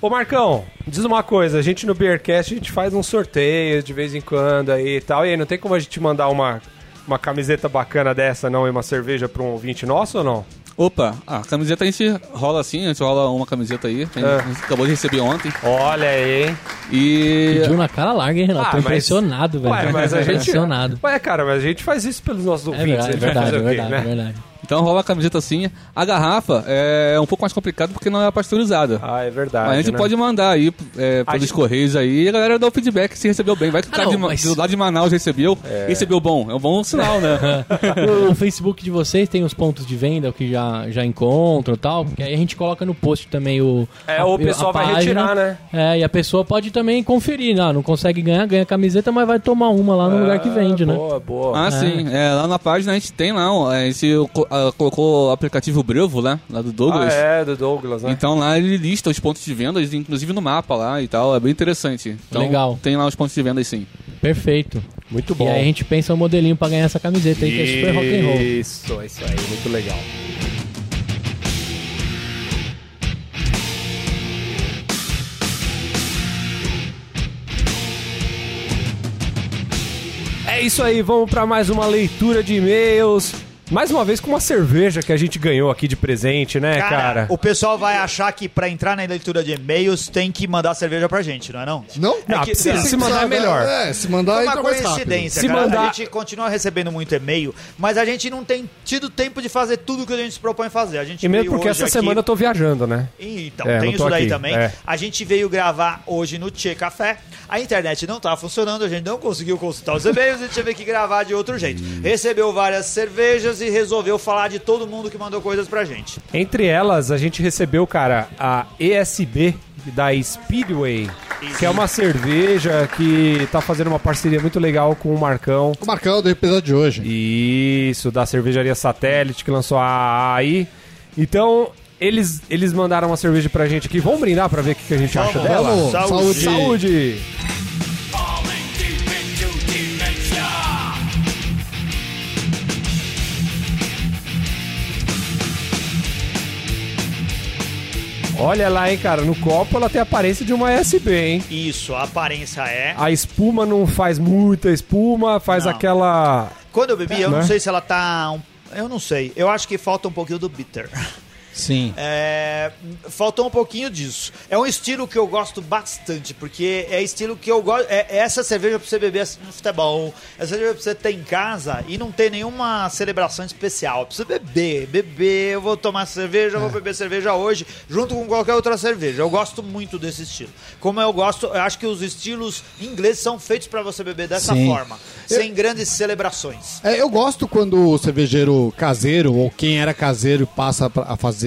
Ô Marcão, diz uma coisa, a gente no Beercast a gente faz uns sorteios de vez em quando aí e tal. E aí, não tem como a gente mandar uma, uma camiseta bacana dessa, não, e uma cerveja pra um ouvinte nosso ou não? Opa, a camiseta a gente rola assim, a gente rola uma camiseta aí. A gente, É. acabou de receber ontem. Olha aí. E. Pediu na cara larga, hein, Renato? Ah, Tô mas- impressionado, velho. Ué, mas a gente. Impressionado. Ué, cara, mas a gente faz isso pelos nossos É ouvintes. verdade, a é verdade, é o quê, verdade, é né? verdade. Então rola a camiseta assim. A garrafa é um pouco mais complicado porque não é pasteurizada. Ah, é verdade. Mas a gente né? pode mandar aí é, pelos gente- correios aí e a galera dá o feedback se recebeu bem. Vai que o Ah, cara não, de Ma- mas- do lado de Manaus recebeu, recebeu bom. É um bom sinal, né? [laughs] o, Facebook de vocês tem os pontos de venda que já, já encontram e tal, porque aí a gente coloca no post também o. É, a- o a pessoal vai página. retirar, né? É, e a pessoa pode também conferir, né? não consegue ganhar, ganha camiseta, mas vai tomar uma lá no lugar que vende, Ah, né? Boa, boa. Ah, É. sim. É, lá na página a gente tem lá, ó, esse, ah, colocou o aplicativo Brevo, né? Lá do Douglas. Ah, é, do Douglas, né? Então lá ele lista os pontos de vendas, inclusive no mapa lá e tal. É bem interessante. Então, Legal. Tem lá os pontos de vendas sim. Perfeito. Muito E bom. aí a gente pensa um modelinho pra ganhar essa camiseta aí, que é super rock and roll. Isso, isso aí, muito legal. É isso aí, vamos para mais uma leitura de e-mails. Mais uma vez com uma cerveja que a gente ganhou aqui de presente, né, cara? o pessoal vai achar que pra entrar na leitura de e-mails tem que mandar cerveja pra gente, não é não? Não? Não, que- precisa, não, se mandar é melhor. É, se mandar entra uma coincidência, Se cara. mandar- A gente continua recebendo muito e-mail, mas a gente não tem tido tempo de fazer tudo que a gente se propõe fazer. A gente E mesmo porque essa aqui- semana eu tô viajando, né? Então, É, tem isso daí aqui, também. é. A gente veio gravar hoje no Tchê Café. A internet não tava funcionando, a gente não conseguiu consultar os e-mails e teve que gravar de outro jeito. Recebeu várias cervejas e resolveu falar de todo mundo que mandou coisas pra gente. Entre elas, a gente recebeu, cara, a ESB da Speedway, que é uma cerveja que tá fazendo uma parceria muito legal com o Marcão. O Marcão do episódio de hoje. Isso, da cervejaria Satélite, que lançou a aí. Então, eles, eles mandaram uma cerveja pra gente aqui. Vamos brindar pra ver o que, que a gente acha dela? Vamos, Saúde. saúde. Olha lá, hein, cara. No copo ela tem a aparência de uma ESB, hein? Isso, a aparência é. A espuma não faz muita espuma, faz Não. aquela. Quando eu bebi, eu Né? não sei se ela tá. um- Eu não sei. Eu acho que falta um pouquinho do bitter. Sim. É, faltou um pouquinho disso. É um estilo que eu gosto bastante, porque é estilo que eu gosto. É, é essa cerveja pra você beber assim no futebol. Essa cerveja pra você ter em casa e não ter nenhuma celebração especial. Pra você beber, beber, eu vou tomar cerveja, eu vou beber cerveja hoje, junto com qualquer outra cerveja. Eu gosto muito desse estilo. Como eu gosto, eu acho que os estilos ingleses são feitos pra você beber dessa Sim. forma, sem grandes celebrações. É, eu gosto quando o cervejeiro caseiro, ou quem era caseiro passa a fazer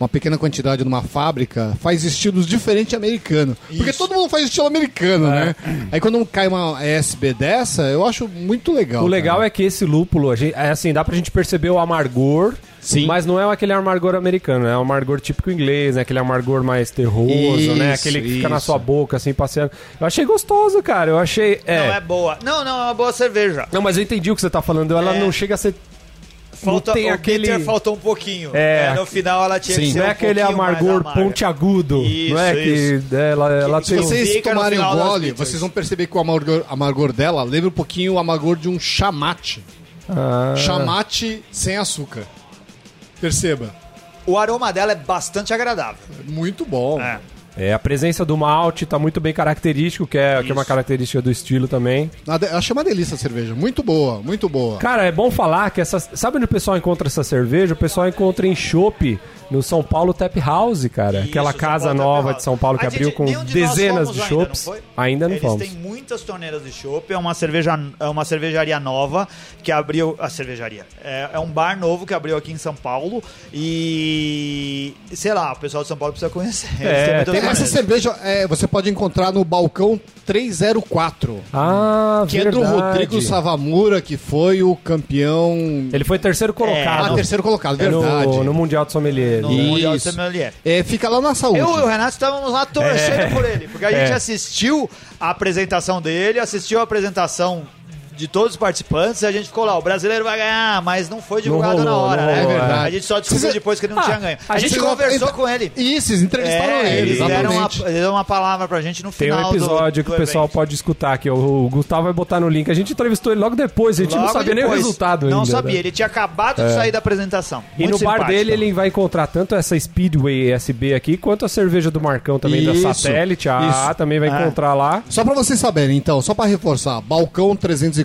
uma pequena quantidade numa fábrica, faz estilos diferentes americano. Porque todo mundo faz estilo americano, né? Aí quando cai uma ESB dessa, eu acho muito legal. O legal é que esse lúpulo, a gente, é assim, dá pra gente perceber o amargor. Sim. Mas não é aquele amargor americano, é um amargor típico inglês, né? Aquele amargor mais terroso, né? Isso, Aquele que fica na isso. sua boca, assim, passeando. Eu achei gostoso, cara. Eu achei. É. Não é boa. Não, não, é uma boa cerveja. Não, mas eu entendi o que você tá falando. Ela É. não chega a ser. Falta, tem o aquele. bitter faltou um pouquinho. É. É, no final ela tinha que Sim. ser Não é um aquele amargor pontiagudo. Isso, não é que ela, ela Que- tem. que um- Se vocês tomarem um gole, vocês vão perceber que o amargor, amargor dela lembra um pouquinho o amargor de um chamate. Ah, Chamate sem açúcar. Perceba. O aroma dela é bastante agradável. Muito bom. É. É, a presença do malte tá muito bem característico, que é, que é uma característica do estilo também. Achei uma delícia a cerveja. Muito boa, muito boa. Cara, é bom falar que essa. Sabe onde o pessoal encontra essa cerveja? O pessoal encontra em Chopp, no São Paulo Tap House, cara. Isso, Aquela casa nova de São Paulo que A abriu gente- com dezenas de ainda, não chopps. foi? Ainda não Eles fomos. têm muitas torneiras de chopp, é uma cerveja, é uma cervejaria nova que abriu a cervejaria. É, é um bar novo que abriu aqui em São Paulo e sei lá, o pessoal de São Paulo precisa conhecer. Eles É, tem Essa cerveja é, você pode encontrar no balcão 304. Ah, Que é verdade. do Rodrigo Savamura, que foi o campeão. Ele foi terceiro Ah, colocado. terceiro colocado, É no- verdade. no, Mundial de Sommelier. No Isso. Mundial de Sommelier. É, fica lá na saúde. Eu e o Renato estávamos lá torcendo É. por ele, porque a gente É. assistiu a apresentação dele, assistiu a apresentação de todos os participantes e a gente ficou lá, o brasileiro vai ganhar, mas não foi divulgado Não rolou, na hora, não né? rolou, é verdade. A gente só descobriu Vocês- depois que ele não Ah, tinha ganho. a A, gente gente- conversou com ele. Isso, eles entrevistaram É, ele, eles deram uma, eles deram uma palavra pra gente no Tem um final do- episódio do que o pessoal evento. pode escutar, que o, o Gustavo vai botar no link. A gente entrevistou ele logo depois, a gente não Logo sabia nem o depois. resultado Não ainda. sabia, né? ele tinha acabado de sair da apresentação. E Muito no bar dele ele vai encontrar tanto essa Speedway SB aqui, quanto a cerveja do Marcão também Isso, da Satélite. A isso. também vai Ah. encontrar lá. Só pra vocês saberem, então, só pra reforçar: Balcão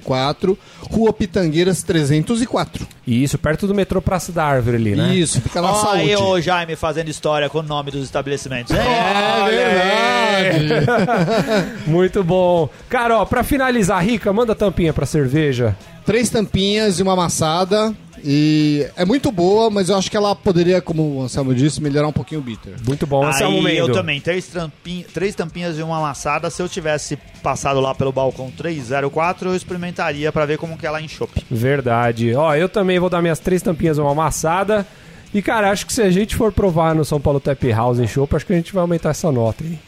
304, Rua Pitangueiras 304. E isso, perto do metrô Praça da Árvore ali, né? Isso, fica na Ó, saúde. aí o Jaime fazendo história com o nome dos estabelecimentos. hein? É verdade. [laughs] Muito bom. Cara, ó, pra finalizar, Rica, manda a tampinha pra cerveja. Três tampinhas e uma amassada. E é muito boa, mas eu acho que ela poderia, como o Anselmo disse, melhorar um pouquinho o bitter. Muito bom, Anselmo Aí Mendo. eu também, três, tampinhas, três tampinhas e uma amassada. Se eu tivesse passado lá pelo balcão 304, eu experimentaria pra ver como que ela enxope. Verdade. Ó, eu também vou dar minhas três tampinhas uma amassada. E, cara, acho que se a gente for provar no São Paulo Tap House em Chopp, acho que a gente vai aumentar essa nota aí.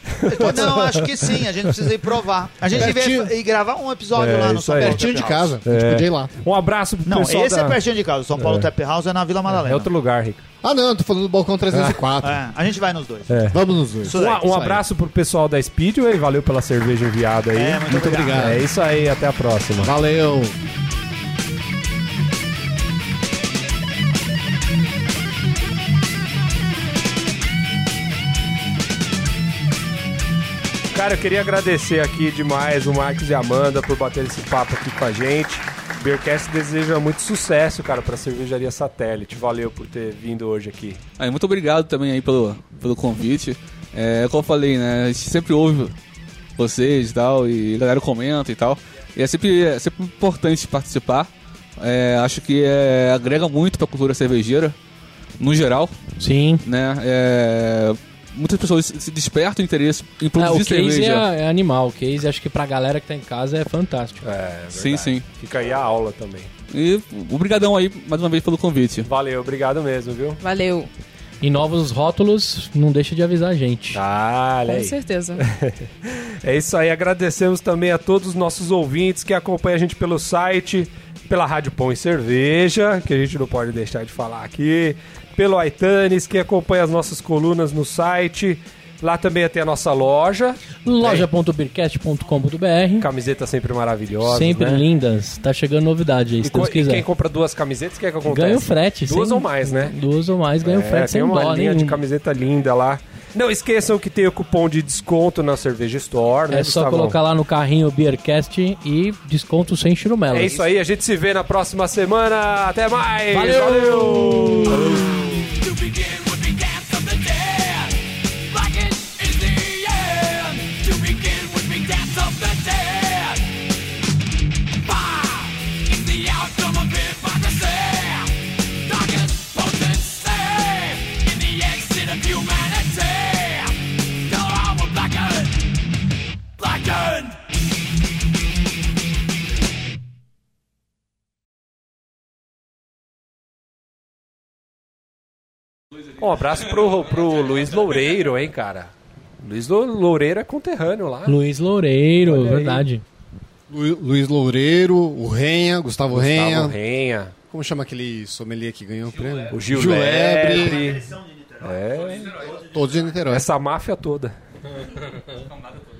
Não, acho que sim, a gente precisa ir provar. A gente Pertinho. ir gravar um episódio É, lá no São. Paulo Pertinho de Tap House. casa, a gente É. podia ir lá. Um abraço pro Não, pessoal esse da... é pertinho de casa. O São Paulo Tap House é na Vila Madalena. É outro lugar, Rico. Ah, não, eu tô falando do balcão 304. É, a gente vai nos dois. É. Vamos nos dois. Um, um aí. abraço pro pessoal da Speedway, valeu pela cerveja enviada aí. É, muito, obrigado. É isso aí, até a próxima. Valeu. Cara, eu queria agradecer aqui demais o Marcos e a Amanda por bater esse papo aqui com a gente. Beercast deseja muito sucesso, cara, pra cervejaria satélite. Valeu por ter vindo hoje aqui. Aí, muito obrigado também aí pelo, pelo convite. É, como eu falei, né? A gente sempre ouve vocês e tal, e a galera comenta e tal. E é sempre, é sempre importante participar. É, acho que é, agrega muito pra cultura cervejeira, no geral, Sim. né? É, muitas pessoas se despertam interesse em É, produzir o case cerveja. é, é animal. O case acho que pra galera que tá em casa é fantástico. É, Sim, sim. Fica aí a aula também. E obrigadão aí mais uma vez pelo convite. Valeu, obrigado mesmo, viu? Valeu, E novos rótulos, não deixa de avisar a gente. Ah, com aí. certeza. [laughs] É isso aí, agradecemos também a todos os nossos ouvintes que acompanham a gente pelo site, pela Rádio Pão e Cerveja, que a gente não pode deixar de falar aqui, pelo Aitanes, que acompanha as nossas colunas no site. Lá também tem a nossa loja, Loja.beercast.com.br camiseta sempre maravilhosa. Sempre né? lindas. Tá chegando novidade aí, E, se co- Deus e quem quiser. compra duas camisetas, o que é que acontece? Ganha o frete. Duas sem- ou mais, né? Duas ou mais ganha o É, frete tem sem uma linha nenhum. de camiseta linda lá. Não esqueçam que tem o cupom de desconto na Cerveja Store, né, É só Gustavão? colocar lá no carrinho Beercast e desconto sem churumela. É isso aí, a gente se vê na próxima semana. Até mais! Valeu! Valeu! To Um abraço pro, pro Luiz Loureiro, hein, cara? Luiz Lou- Loureiro é conterrâneo lá. Luiz Loureiro, verdade. Lu- Luiz Loureiro, o Renha, Gustavo, Renha. Gustavo Renha, Como chama aquele sommelier que ganhou o prêmio? o Gil, Gil Lebre. É, Todos de Niterói. essa máfia toda. [laughs]